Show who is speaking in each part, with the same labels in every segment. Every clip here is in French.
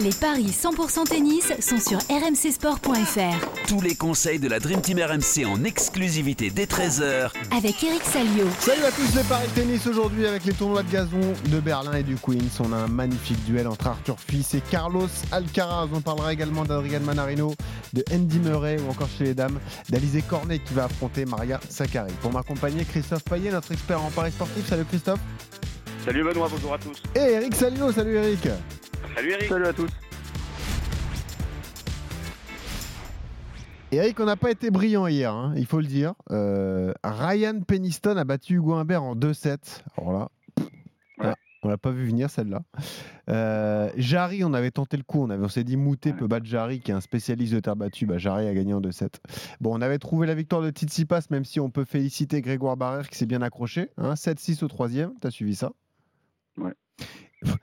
Speaker 1: Les paris 100% tennis sont sur rmcsport.fr.
Speaker 2: Tous les conseils de la Dream Team RMC en exclusivité dès 13h
Speaker 1: Avec Eric Salio.
Speaker 3: Salut à tous les paris tennis aujourd'hui avec les tournois de gazon de Berlin et du Queens. On a un magnifique duel entre Arthur Fils et Carlos Alcaraz. On parlera également d'Adrian Manarino, de Andy Murray ou encore chez les dames d'Alizé Cornet qui va affronter Maria Sakkari. Pour m'accompagner, Christophe Payet, notre expert en paris sportif. Salut Christophe.
Speaker 4: Salut Benoît, bonjour à tous.
Speaker 3: Et Eric Salio, salut Eric.
Speaker 4: Salut Eric.
Speaker 5: Salut à tous.
Speaker 3: Eric, on n'a pas été brillant hier, hein, il faut le dire. Euh, Ryan Peniston a battu Hugo Humbert en 2-7. Alors là,
Speaker 4: Ouais.
Speaker 3: on l'a pas vu venir celle-là. Euh, Jarry, on avait tenté le coup, on, avait- on s'est dit Moutet peut battre Jarry, qui est un spécialiste de terre battue. Bah, Jarry a gagné en 2-7. Bon, on avait trouvé la victoire de Tsitsipas, même si on peut féliciter Grégoire Barrère qui s'est bien accroché. hein, 7-6 au troisième, t'as suivi ça?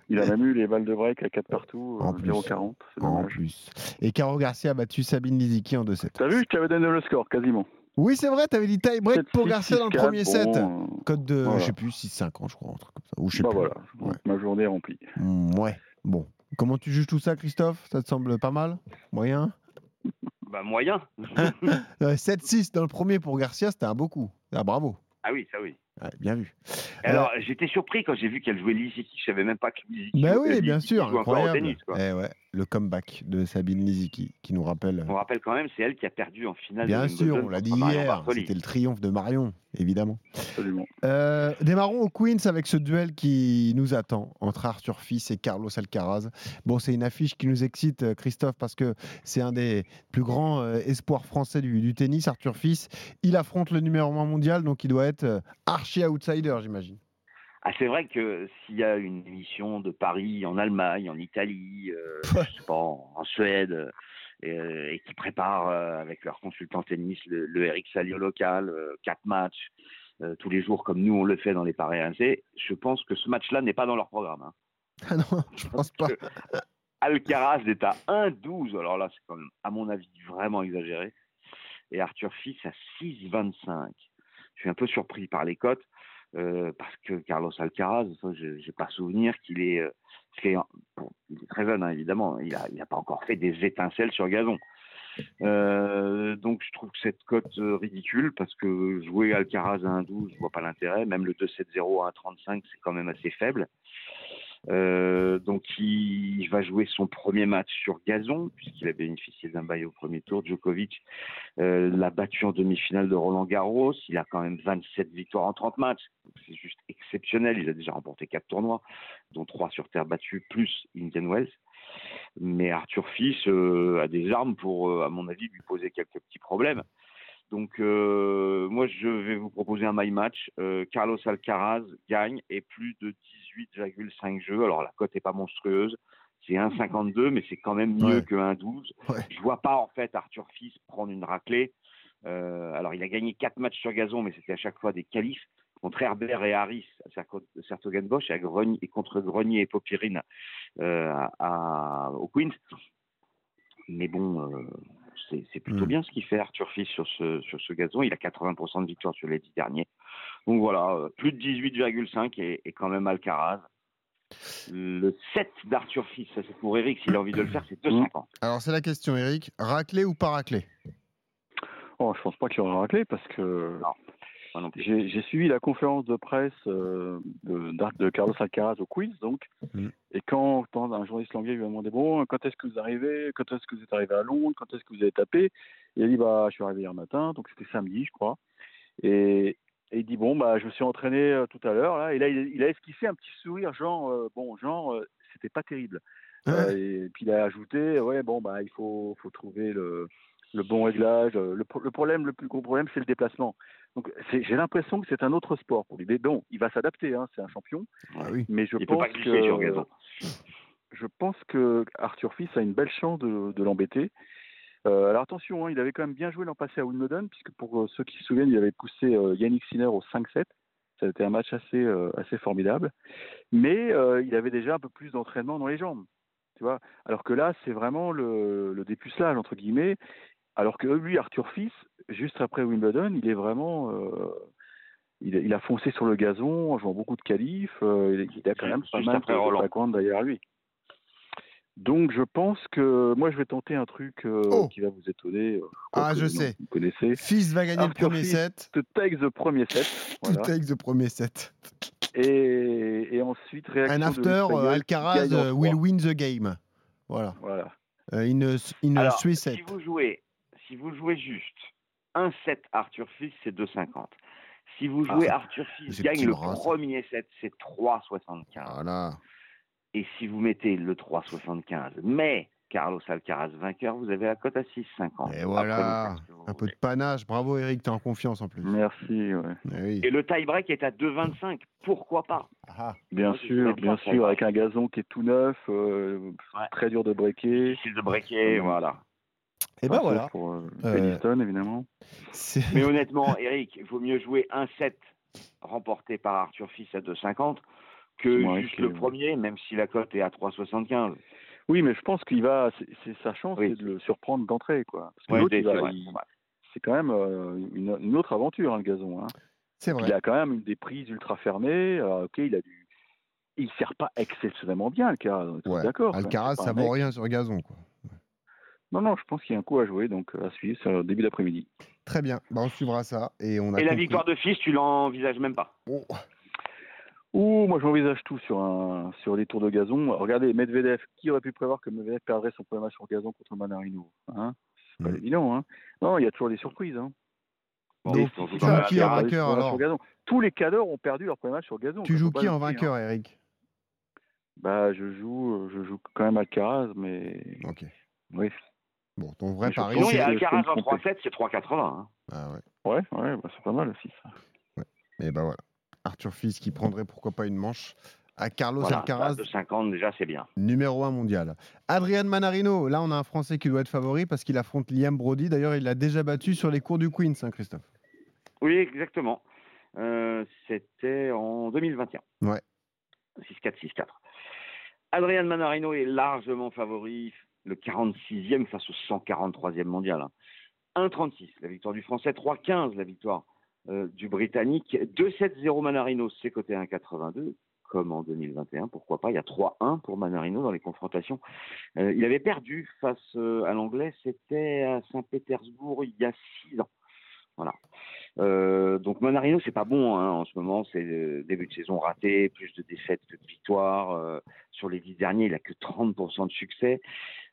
Speaker 5: Il a même eu les balles de break à 4 partout,
Speaker 3: En
Speaker 5: euh,
Speaker 3: plus.
Speaker 5: 0,40. C'est
Speaker 3: En
Speaker 5: dommage.
Speaker 3: plus. Et Caro Garcia a battu Sabine Liziki en 2-7.
Speaker 5: T'as vu, je t'avais donné le score quasiment.
Speaker 3: Oui, c'est vrai, t'avais dit tie break
Speaker 5: 7,
Speaker 3: pour
Speaker 5: 6,
Speaker 3: Garcia dans le
Speaker 5: 4,
Speaker 3: premier set.
Speaker 5: bon, euh,
Speaker 3: Code de,
Speaker 5: Voilà.
Speaker 3: je sais plus, 6-50, je crois, un truc comme ça. Ou je sais
Speaker 5: bah
Speaker 3: plus.
Speaker 5: voilà,
Speaker 3: Ouais.
Speaker 5: ma journée est remplie.
Speaker 3: Mm, ouais, bon. Comment tu juges tout ça, Christophe? Ça te semble pas mal? Moyen?
Speaker 4: Bah moyen.
Speaker 3: Euh, 7-6 dans le premier pour Garcia, c'était un beau coup. Ah, bravo.
Speaker 4: ah oui, ça oui.
Speaker 3: Ouais, bien vu.
Speaker 4: Alors j'étais surpris quand j'ai vu qu'elle jouait Liziki. Je savais même pas que Liziki.
Speaker 3: Bah
Speaker 4: jouait-
Speaker 3: oui,
Speaker 4: Liziki
Speaker 3: bien sûr,
Speaker 4: joue encore au
Speaker 3: incroyable.
Speaker 4: tennis, quoi.
Speaker 3: Eh ouais, le comeback de Sabine Liziki qui nous rappelle.
Speaker 4: On rappelle quand même, c'est elle qui a perdu en finale.
Speaker 3: Bien
Speaker 4: de
Speaker 3: sûr, on l'a dit hier, c'était le triomphe de Marion, évidemment.
Speaker 5: Absolument.
Speaker 3: Euh, démarrons au Queens avec ce duel qui nous attend entre Arthur Fils et Carlos Alcaraz. Bon, c'est une affiche qui nous excite, euh, Christophe, parce que c'est un des plus grands euh, espoirs français du, du tennis, Arthur Fils. Il affronte le numéro 1 mondial, donc il doit être euh, archi outsider, j'imagine.
Speaker 4: Ah, c'est vrai que s'il y a une émission de Paris en Allemagne, en Italie, euh,
Speaker 3: Ouais.
Speaker 4: je sais pas, en, Suède, euh, et qui préparent euh, avec leur consultant tennis le, le Eric Salio local, quatre matchs tous les jours comme nous on le fait dans les paris RMC, je pense que ce match-là n'est pas dans leur programme. hein.
Speaker 3: Ah non, je pense pas.
Speaker 4: Alcaraz est à 1,12, alors là c'est quand même à mon avis vraiment exagéré, et Arthur Fils à 6,25. Je suis un peu surpris par les cotes. Euh, parce que Carlos Alcaraz, je n'ai pas souvenir qu'il est, euh, est- il est très jeune hein, évidemment, il n'a il pas encore fait des étincelles sur gazon. Euh, donc je trouve cette cote euh, ridicule parce que jouer Alcaraz à 1,12, je vois pas l'intérêt. Même le 2-7-0 à 1,35, c'est quand même assez faible. Euh, donc il, va jouer son premier match sur gazon puisqu'il a bénéficié d'un bail au premier tour. Djokovic euh, l'a battu en demi-finale de Roland Garros. Il a quand même 27 victoires en 30 matchs. C'est juste exceptionnel. Il a déjà remporté quatre tournois, dont trois sur terre battue plus Indian Wells. Mais Arthur Fils euh, a des armes pour, à mon avis, lui poser quelques petits problèmes. Donc, euh, moi, je vais vous proposer un my match. Euh, Carlos Alcaraz gagne et plus de 18,5 jeux. Alors, la cote est pas monstrueuse. C'est 1,52, mais c'est quand même mieux
Speaker 3: Ouais.
Speaker 4: que 1,12.
Speaker 3: Ouais.
Speaker 4: Je vois pas, en fait, Arthur Fils prendre une raclée. Euh, alors, il a gagné quatre matchs sur gazon, mais c'était à chaque fois des qualifs contre Herbert et Harris à Sertogenbosch et, contre Grenier et Popirine euh, à, à- au Queens. Mais bon, euh, c'est plutôt
Speaker 3: Mm.
Speaker 4: bien ce qu'il fait Arthur Fils sur ce, sur ce gazon. Il a 80% de victoire sur les dix derniers. Donc voilà, euh, plus de 18,5 et, et quand même Alcaraz. Le 7 d'Arthur Fils, ça c'est pour Eric, s'il a envie de le faire, c'est 2,50.
Speaker 3: Alors, c'est la question, Eric. Raclé ou pas raclé?
Speaker 5: Oh, je pense pas qu'il y aura raclé parce que
Speaker 4: non.
Speaker 5: J'ai j'ai suivi la conférence de presse euh, de, Carlos Alcaraz au quiz, donc.
Speaker 3: Mhm.
Speaker 5: Et quand, quand un journaliste anglais lui a demandé Bon, quand est-ce que vous arrivez Quand est-ce que vous êtes arrivé à Londres Quand est-ce que vous avez tapé Il a dit Bah, je suis arrivé hier matin, donc c'était samedi, je crois. Et, et il dit Bon, bah, je me suis entraîné euh, tout à l'heure, là. Et là, il, il a esquissé un petit sourire, genre, euh, bon, genre, euh, c'était pas terrible. Euh, et puis il a ajouté Ouais, bon, bah, il faut, faut trouver le, le bon réglage. Le, pro- le problème, le plus gros problème, c'est le déplacement. Donc j'ai l'impression que c'est un autre sport pour lui. Mais bon, il va s'adapter, hein, c'est un champion.
Speaker 3: Ah oui.
Speaker 5: Mais je
Speaker 4: Il peut
Speaker 5: pense
Speaker 4: pas glisser
Speaker 5: que
Speaker 4: sur gazon.
Speaker 5: je pense que Arthur Fils a une belle chance de, de l'embêter. Euh, alors attention, hein, il avait quand même bien joué l'an passé à Wimbledon, puisque pour euh, ceux qui se souviennent, il avait poussé euh, Yannick Sinner au 5-7. Ça a été un match assez, euh, assez formidable. Mais euh, il avait déjà un peu plus d'entraînement dans les jambes. Tu vois Alors que là, c'est vraiment le, le dépucelage, entre guillemets. Alors que lui, Arthur Fils, juste après Wimbledon, il est vraiment. euh, il, a- il a foncé sur le gazon en jouant beaucoup de qualifs. euh, il, il a quand même pas mal de background derrière lui. Donc je pense que moi je vais tenter un truc euh,
Speaker 3: Oh.
Speaker 5: qui va vous étonner. euh,
Speaker 3: Ah, je
Speaker 5: non,
Speaker 3: sais.
Speaker 5: Vous connaissez.
Speaker 3: Fils va gagner le premier
Speaker 5: Fils.
Speaker 3: set.
Speaker 5: To take the premier set.
Speaker 3: Tout
Speaker 5: Voilà.
Speaker 3: take the premier set.
Speaker 5: Et, et ensuite réaction
Speaker 3: Un
Speaker 5: de
Speaker 3: after, euh,
Speaker 5: qui
Speaker 3: Alcaraz euh, will win the game. Voilà.
Speaker 5: Voilà.
Speaker 3: Euh, in a, in a
Speaker 4: Alors,
Speaker 3: three
Speaker 4: si vous jouez, si vous jouez juste un set Arthur Fils, c'est 2,50. Si vous
Speaker 5: Ah,
Speaker 4: jouez Arthur Fils gagne le
Speaker 3: bras,
Speaker 4: premier set, c'est 3,75.
Speaker 3: Voilà.
Speaker 4: Et si vous mettez le 3,75, mais Carlos Alcaraz vainqueur, vous avez la cote à 6,50.
Speaker 3: Et voilà. Un peu de panache. Bravo Eric, t'es en confiance en plus.
Speaker 5: Merci. ouais.
Speaker 3: Eh oui.
Speaker 4: Et le tie-break est à 2,25. Pourquoi pas?
Speaker 3: Ah,
Speaker 5: Bien sûr, bien sûr, avec un gazon qui est tout neuf, euh,
Speaker 4: Ouais.
Speaker 5: très dur de breaker.
Speaker 4: Difficile de breaker, voilà.
Speaker 3: Et ben voilà.
Speaker 5: Pour euh,
Speaker 3: Euh,
Speaker 5: Peniston, évidemment.
Speaker 4: Mais honnêtement, Eric, il vaut mieux jouer un set remporté par Arthur Fils à 2,50 que juste le premier, même si la cote est à 3,75.
Speaker 5: Oui, mais je pense qu'il va. C'est sa chance,
Speaker 4: Oui.
Speaker 5: c'est de le surprendre d'entrée, quoi. Parce que
Speaker 4: Ouais, c'est
Speaker 5: quand même euh, une, une autre aventure, hein, le gazon. Hein.
Speaker 3: C'est vrai.
Speaker 5: Il a quand même une des prises ultra fermées. Ok, il a du. Il sert pas exceptionnellement bien, Alcaraz.
Speaker 3: Ouais.
Speaker 5: D'accord.
Speaker 3: Alcaraz, ça vaut rien sur gazon. Quoi.
Speaker 5: Non, non, je pense qu'il y a un coup à jouer, donc euh, à suivre, c'est au début d'après-midi.
Speaker 3: Très bien. Bah, on suivra ça. Et, on a
Speaker 4: Et la victoire de Fils, tu l'envisages même pas?
Speaker 3: Oh.
Speaker 5: Ouh, moi j'envisage tout sur, un, sur les tours de gazon. Regardez, Medvedev, qui aurait pu prévoir que Medvedev perdrait son premier match sur gazon contre Manarino hein? C'est pas
Speaker 3: Mm.
Speaker 5: évident. Hein? Non, il y a toujours des surprises. Hein.
Speaker 4: Bon,
Speaker 3: Donc,
Speaker 4: on
Speaker 3: qui en vainqueur alors?
Speaker 5: Tous les cadors ont perdu leur premier match sur gazon.
Speaker 3: Tu joues qui en
Speaker 5: l'oublier,
Speaker 3: vainqueur,
Speaker 5: hein.
Speaker 3: Eric?
Speaker 5: Bah, je joue, je joue quand même Alcaraz, mais
Speaker 3: Ok.
Speaker 5: oui.
Speaker 3: Bon, ton vrai
Speaker 5: Mais
Speaker 3: pari,
Speaker 4: Sinon, il y
Speaker 3: c'est.
Speaker 4: a
Speaker 5: je peux
Speaker 4: Alcaraz
Speaker 5: me
Speaker 4: en
Speaker 5: tromper.
Speaker 4: 3-7, c'est 3,80. hein.
Speaker 3: Ah ouais.
Speaker 5: Ouais, ouais, bah, c'est pas mal aussi ça.
Speaker 3: Et ben voilà. Arthur Fils qui prendrait pourquoi pas une manche à Carlos
Speaker 4: Voilà,
Speaker 3: Alcaraz,
Speaker 4: à 2,50 déjà, c'est bien.
Speaker 3: numéro 1 mondial. Adrian Manarino, là on a un Français qui doit être favori parce qu'il affronte Liam Brody. D'ailleurs, il l'a déjà battu sur les cours du Queens, hein, Christophe.
Speaker 4: Oui, exactement. Euh, C'était en 2021.
Speaker 3: Ouais.
Speaker 4: 6-4, 6-4. Adrian Manarino est largement favori, le 46e face au 143e mondial. hein. 1-36, la victoire du Français. 3-15, la victoire euh, du Britannique. 2-7-0 Manarino, c'est côté 1-82, comme en 2021. Pourquoi pas Il y a 3-1 pour Manarino dans les confrontations. Euh, il avait perdu face euh, à l'Anglais, c'était à Saint-Pétersbourg il y a 6 ans. Voilà. Donc Manarino, c'est pas bon hein, en ce moment. C'est début de saison raté, plus de défaites que de victoires. Sur les dix derniers, il a que 30% de succès.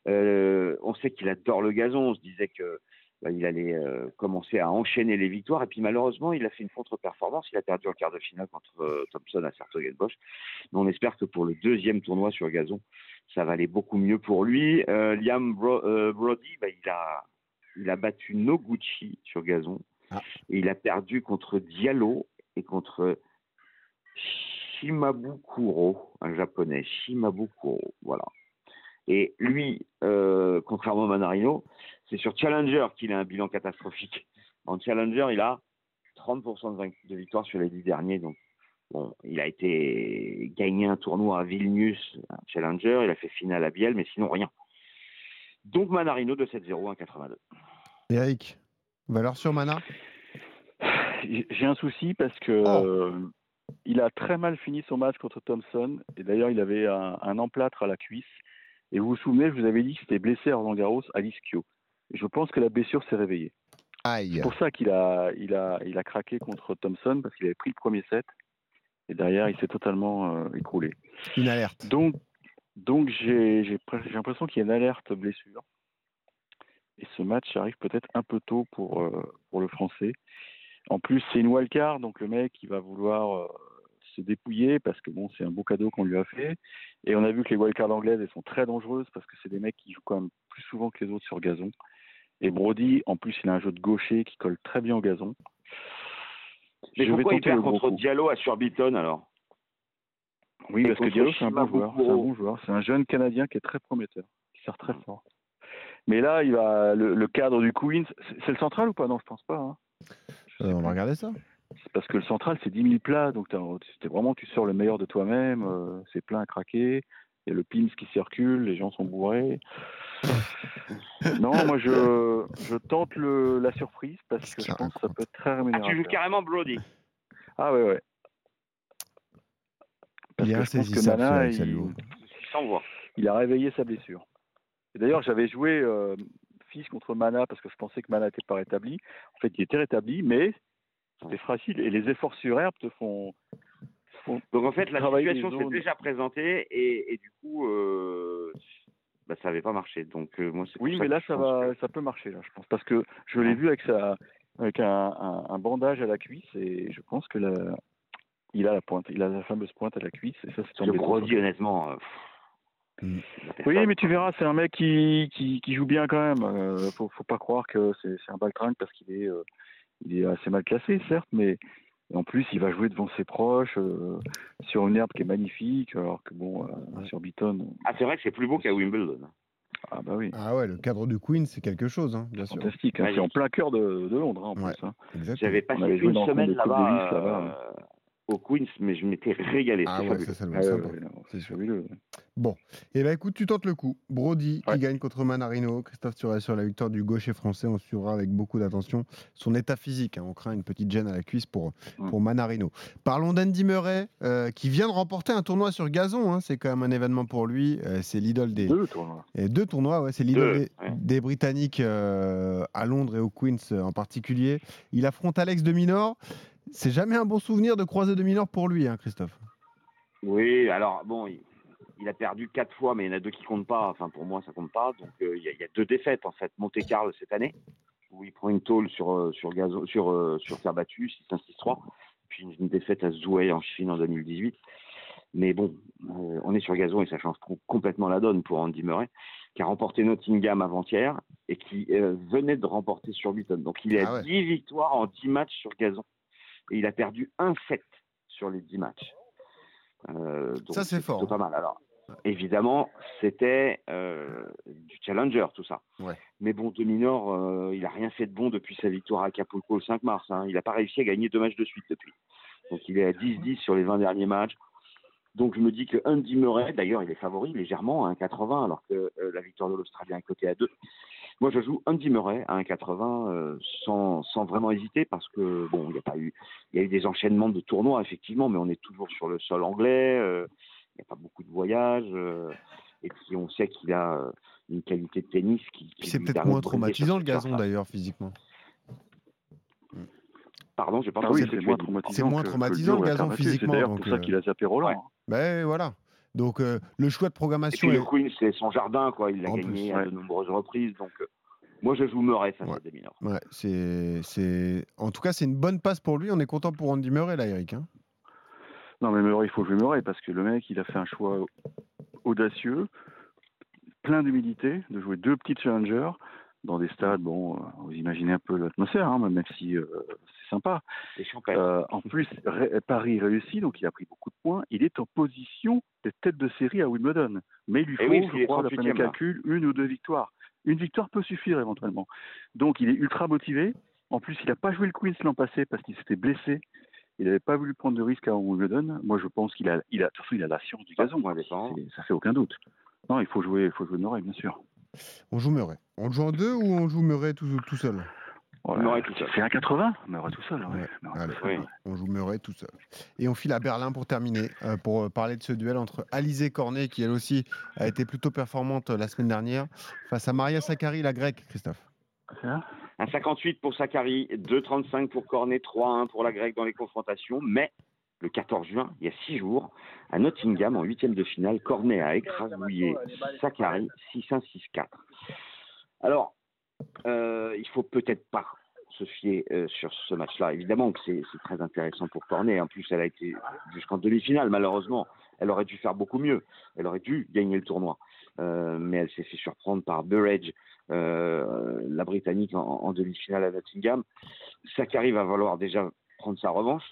Speaker 4: Euh, on sait qu'il adore le gazon. On se disait que bah, il allait euh, commencer à enchaîner les victoires. Et puis malheureusement, il a fait une contre-performance. Il a perdu en quart de finale contre euh, Thompson à Sertogenbosch. Mais on espère que pour le deuxième tournoi sur gazon, ça va aller beaucoup mieux pour lui. Liam Bro- Brody, bah, il a il a battu Noguchi sur gazon.
Speaker 3: Ah.
Speaker 4: Et il a perdu contre Diallo et contre Shimabukuro, un japonais. Shimabukuro, voilà. Et lui, euh, contrairement à Manarino, c'est sur Challenger qu'il a un bilan catastrophique. En Challenger, il a 30% de, vain- de victoire sur les 10 derniers. Donc, bon, il a été gagné un tournoi à Vilnius, un Challenger. Il a fait finale à Biel, mais sinon rien. Donc Manarino de 7-0, 1,82.
Speaker 3: Eric, valeur sur Mana?
Speaker 5: J'ai un souci parce que
Speaker 3: Oh.
Speaker 5: euh, il a très mal fini son match contre Thompson. Et d'ailleurs, il avait un, un emplâtre à la cuisse. Et vous vous souvenez, je vous avais dit que c'était blessé à Roland Garros à l'ischio. Je pense que la blessure s'est réveillée. C'est pour ça qu'il a, il a, il a craqué contre Thompson parce qu'il avait pris le premier set. Et derrière, il s'est totalement euh, écroulé.
Speaker 3: Une alerte.
Speaker 5: Donc, donc j'ai j'ai j'ai l'impression qu'il y a une alerte blessure. Et ce match arrive peut-être un peu tôt pour, euh, pour le Français. En plus, c'est une wildcard, donc le mec, il va vouloir se dépouiller parce que bon, c'est un beau cadeau qu'on lui a fait. Et on a vu que les wildcards anglaises, elles sont très dangereuses parce que c'est des mecs qui jouent quand même plus souvent que les autres sur gazon. Et Brody, en plus, il a un jeu de gaucher qui colle très bien au gazon.
Speaker 4: Mais
Speaker 5: Je vais
Speaker 4: pourquoi il
Speaker 5: tenter
Speaker 4: perd contre
Speaker 5: coup.
Speaker 4: Diallo à Surbiton alors?
Speaker 5: Oui,
Speaker 4: Et
Speaker 5: parce que Diallo, c'est un bon joueur. C'est un bon joueur. C'est un jeune Canadien qui est très prometteur, qui sert très fort. Mais là, il va le, le cadre du Queens, c'est c'est le central ou pas? Non, je pense pas. hein. Je
Speaker 3: Euh, on va regarder ça.
Speaker 5: Parce que le central, c'est 10 000 plats, donc c'est vraiment tu sors le meilleur de toi-même. euh, c'est plein à craquer. Il y a le pins qui circule, les gens sont bourrés. non, moi je, je tente le, la surprise parce que je pense que ça peut être très
Speaker 4: Ah,
Speaker 5: rémunérateur.
Speaker 4: tu joues carrément Brody.
Speaker 5: Ah ouais, ouais. Parce
Speaker 3: Il
Speaker 5: que je pense que il,
Speaker 4: voir.
Speaker 5: il a réveillé sa blessure. Et d'ailleurs, j'avais joué euh, Fils contre Mana parce que je pensais que Mana n'était pas rétabli. En fait, il était rétabli, mais c'était fragile. Et les efforts sur herbe te font. font-
Speaker 4: Donc en fait, la situation s'est déjà présentée et, et du coup, euh, bah, ça n'avait pas marché. Donc euh, moi,
Speaker 5: Oui, mais là,
Speaker 4: je
Speaker 5: ça va,
Speaker 4: que-
Speaker 5: ça peut marcher là, je pense, parce que je l'ai
Speaker 4: Ouais.
Speaker 5: vu avec sa, avec un, un- un bandage à la cuisse et je pense que la- il a la pointe, il a la fameuse pointe à la cuisse et ça c'est
Speaker 4: Le
Speaker 5: tombé.
Speaker 4: gros
Speaker 5: trop.
Speaker 4: dit honnêtement. euh,
Speaker 3: Mm.
Speaker 5: Oui, mais tu verras, c'est un mec qui, qui, qui joue bien quand même. Euh, faut, faut pas croire que c'est c'est un baltringue parce qu'il est, euh, il est assez mal classé, certes, mais en plus il va jouer devant ses proches euh, sur une herbe qui est magnifique, alors que bon, euh, sur Beaton,
Speaker 4: Ah, c'est vrai que c'est plus beau qu'à Wimbledon.
Speaker 5: ah bah oui,
Speaker 3: Ah ouais, le cadre du Queen, c'est quelque chose, hein, bien sûr.
Speaker 5: fantastique. hein. C'est en plein cœur de, de Londres hein, en
Speaker 3: Ouais.
Speaker 5: plus. hein.
Speaker 4: J'avais passé une semaine là-bas, euh, au Queens, mais je m'étais régalé.
Speaker 3: Ah ouais,
Speaker 4: fabuleux.
Speaker 3: ça, ça
Speaker 5: Ah
Speaker 3: sympa.
Speaker 5: non,
Speaker 3: c'est
Speaker 5: c'est
Speaker 3: sûr.
Speaker 5: fabuleux.
Speaker 3: Eh ben écoute, tu tentes le coup. Brody qui gagne contre Manarino. Christophe, tu restes sur la victoire du gaucher français. On suivra avec beaucoup d'attention son état physique. hein. On craint une petite gêne à la cuisse pour, pour Manarino. Parlons d'Andy Murray euh, qui vient de remporter un tournoi sur gazon. hein. C'est quand même un événement pour lui. Euh, c'est l'idole des.
Speaker 5: Deux tournois.
Speaker 3: Et deux tournois, ouais, c'est l'idole des, des Britanniques euh, à Londres et au Queens euh, en particulier. Il affronte Alex de Minor. C'est jamais un bon souvenir de croiser de Minor pour lui, hein, Christophe.
Speaker 4: Oui, alors bon, il, il a perdu quatre fois, mais il y en a deux qui comptent pas. Enfin, pour moi, ça compte pas. Donc, euh, il y, a- il y a deux défaites en fait. Monte Carlo cette année, où il prend une tôle sur euh, sur sur euh, sur terre battue, 6-1-6-3. Puis une, une défaite à Zouhai en Chine en 2018. Mais bon, euh, on est sur gazon et ça change com- complètement la donne pour Andy Murray, qui a remporté Nottingham avant-hier et qui euh, venait de remporter sur Beaton. Donc, il a
Speaker 3: Ah ouais.
Speaker 4: 10 victoires en 10 matchs sur gazon et il a perdu un set sur les 10 matchs. Euh, donc
Speaker 3: Ça, c'est fort, hein.
Speaker 4: pas mal. Alors, évidemment, c'était euh, du challenger, tout ça.
Speaker 3: Ouais.
Speaker 4: Mais bon, de Minor, euh, il a rien fait de bon depuis sa victoire à Acapulco le 5 mars. hein. Il n'a pas réussi à gagner deux matchs de suite depuis. Donc, il est à 10-10 sur les 20 derniers matchs. Donc, je me dis que Andy Murray, d'ailleurs, il est favori légèrement à 1,80, alors que euh, la victoire de l'Australien est cotée à 2. Moi, je joue Andy Murray à 1,80 euh, sans, sans vraiment hésiter parce que, bon, il n'y a pas eu, il y a eu des enchaînements de tournois, effectivement, mais on est toujours sur le sol anglais. euh, il n'y a pas beaucoup de voyages. euh, et puis, on sait qu'il a une qualité de tennis qui. qui
Speaker 3: c'est peut-être moins traumatisant le gazon d'ailleurs physiquement.
Speaker 4: Pardon, j'ai pas
Speaker 5: Ah oui, c'est moins traumatisant.
Speaker 3: C'est moins
Speaker 5: que
Speaker 3: traumatisant, le
Speaker 5: à
Speaker 3: gazon, physiquement,
Speaker 5: C'est d'ailleurs pour ça qu'il a zappé Roland.
Speaker 4: Ouais.
Speaker 3: Ben voilà. Donc euh, le choix de
Speaker 4: Et
Speaker 3: programmation.
Speaker 4: puis le
Speaker 3: est-
Speaker 4: Queen, c'est son jardin, quoi. Il l'a
Speaker 3: En
Speaker 4: gagné
Speaker 3: plus,
Speaker 4: à
Speaker 5: ouais.
Speaker 4: de nombreuses reprises. Donc, euh, moi, je joue Murray face
Speaker 3: Ouais.
Speaker 4: à Deminor.
Speaker 3: Ouais, c'est, c'est... En tout cas, c'est une bonne passe pour lui. On est content pour Andy Murray, là, Eric. hein.
Speaker 5: Non, mais Murray, il faut jouer Murray parce que le mec, il a fait un choix audacieux, plein d'humilité, de jouer deux petits challengers dans des stades. Bon, euh, vous imaginez un peu l'atmosphère, hein, même si euh, sympa.
Speaker 4: C'est.
Speaker 5: Euh, en plus, Paris réussit, donc il a pris beaucoup de points. Il est en position de tête de série à Wimbledon. Mais il lui faut,
Speaker 4: Eh oui, qu'il
Speaker 5: je crois, d'après mes
Speaker 4: 38e, là.
Speaker 5: calculs, une ou deux victoires. Une victoire peut suffire éventuellement. Donc il est ultra motivé. En plus, il n'a pas joué le Queens l'an passé parce qu'il s'était blessé. Il n'avait pas voulu prendre de risque à Wimbledon. Moi, je pense qu'il a, il a, a la science du gazon.
Speaker 4: Moi,
Speaker 5: Ça fait aucun doute. Non, il faut jouer, il faut jouer Murray, bien sûr.
Speaker 3: On joue Murray. On le joue en deux ou on joue Murray tout, tout seul?
Speaker 5: Voilà.
Speaker 4: Murray tout seul.
Speaker 5: C'est un 80, Murray tout seul. ouais.
Speaker 3: Ouais.
Speaker 5: Murray
Speaker 3: Allez,
Speaker 5: tout seul,
Speaker 4: Oui.
Speaker 5: ouais.
Speaker 3: On joue Murray tout seul. Et on file à Berlin pour terminer, euh, pour euh, parler de ce duel entre Alizé Cornet, qui elle aussi a été plutôt performante euh, la semaine dernière, face à Maria Sakkari, la grecque, Christophe.
Speaker 4: Un 58 pour Sakari, 2,35 pour Cornet, 3-1 pour la Grecque dans les confrontations. Mais le 14 juin, il y a six jours, à Nottingham, en huitième de finale, Cornet a écrasouillé Sakari 6-1, 6-4. Alors, euh, il faut peut-être pas se fier euh, sur ce match-là. Évidemment que c'est très intéressant pour Cornet. En plus, elle a été jusqu'en demi-finale, malheureusement. Elle aurait dû faire beaucoup mieux. Elle aurait dû gagner le tournoi. Euh, mais elle s'est fait surprendre par Burrage, euh, la Britannique, en, demi-finale à Nottingham. Sakari va falloir déjà prendre sa revanche,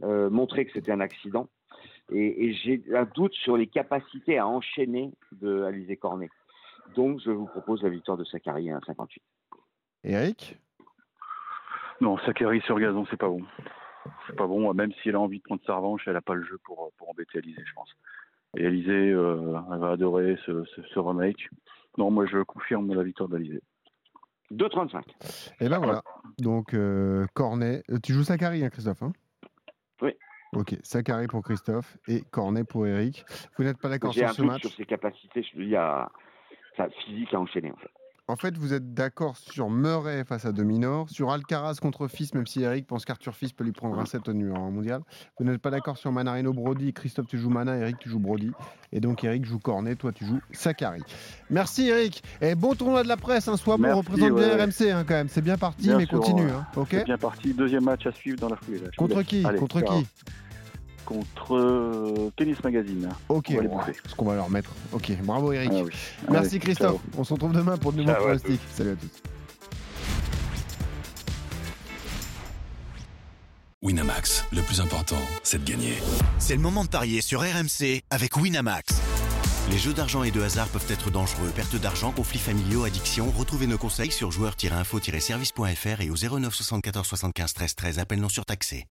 Speaker 4: montrer que c'était un accident. Et, et j'ai un doute sur les capacités à enchaîner de Alizé Cornet. Donc, je vous propose la victoire de Sakari à 1,58.
Speaker 3: Eric?
Speaker 5: Non, Sakari sur gazon, c'est pas bon. C'est pas bon, même si elle a envie de prendre sa revanche, elle n'a pas le jeu pour, pour embêter Alizé, je pense. Et Alizé, euh, elle va adorer ce, ce, ce remake. Non, moi je confirme la victoire d'Alizé.
Speaker 4: 2,35.
Speaker 3: Et ben voilà. Donc, euh, Cornet. Euh, Tu joues Sakkari, hein, Christophe hein?
Speaker 4: Oui.
Speaker 3: Ok, Sakari pour Christophe et Cornet pour Eric. Vous n'êtes pas d'accord
Speaker 4: J'ai
Speaker 3: sur
Speaker 4: un
Speaker 3: ce match?
Speaker 4: sur ses capacités, je te dis, à sa physique à enchaîner en fait.
Speaker 3: En fait, vous êtes d'accord sur Murray face à Dominor, sur Alcaraz contre Fils, même si Eric pense qu'Arthur Fils peut lui prendre un set au numéro mondial. Vous n'êtes pas d'accord sur Manarino Brody, Christophe tu joues Mana, Eric tu joues Brody. Et donc Eric joue Cornet, toi tu joues Sakari. Merci Eric. Et bon tournoi de la presse, hein. bon,
Speaker 5: Merci,
Speaker 3: représente bien. RMC hein, quand même. C'est bien parti,
Speaker 5: Bien
Speaker 3: mais
Speaker 5: sûr,
Speaker 3: continue. hein,
Speaker 5: bien parti. Deuxième match à suivre dans la foulée.
Speaker 3: Contre qui?
Speaker 5: Allez,
Speaker 3: Contre qui?
Speaker 5: Contre euh, Tennis Magazine.
Speaker 3: Ok,
Speaker 5: On va les
Speaker 3: bon,
Speaker 5: bouffer.
Speaker 3: ce qu'on va leur mettre. Ok, bravo Eric.
Speaker 5: Ah oui.
Speaker 3: Merci
Speaker 5: Allez,
Speaker 3: Christophe.
Speaker 5: ciao.
Speaker 3: On se retrouve demain pour de nouveaux pronostics. Salut à tous.
Speaker 6: Winamax, le plus important, c'est de gagner.
Speaker 7: C'est le moment de parier sur RMC avec Winamax. Les jeux d'argent et de hasard peuvent être dangereux. Perte d'argent, conflits familiaux, addiction. Retrouvez nos conseils sur joueurs-info-service.fr et au 09 74 75 13 13. Appel non surtaxé.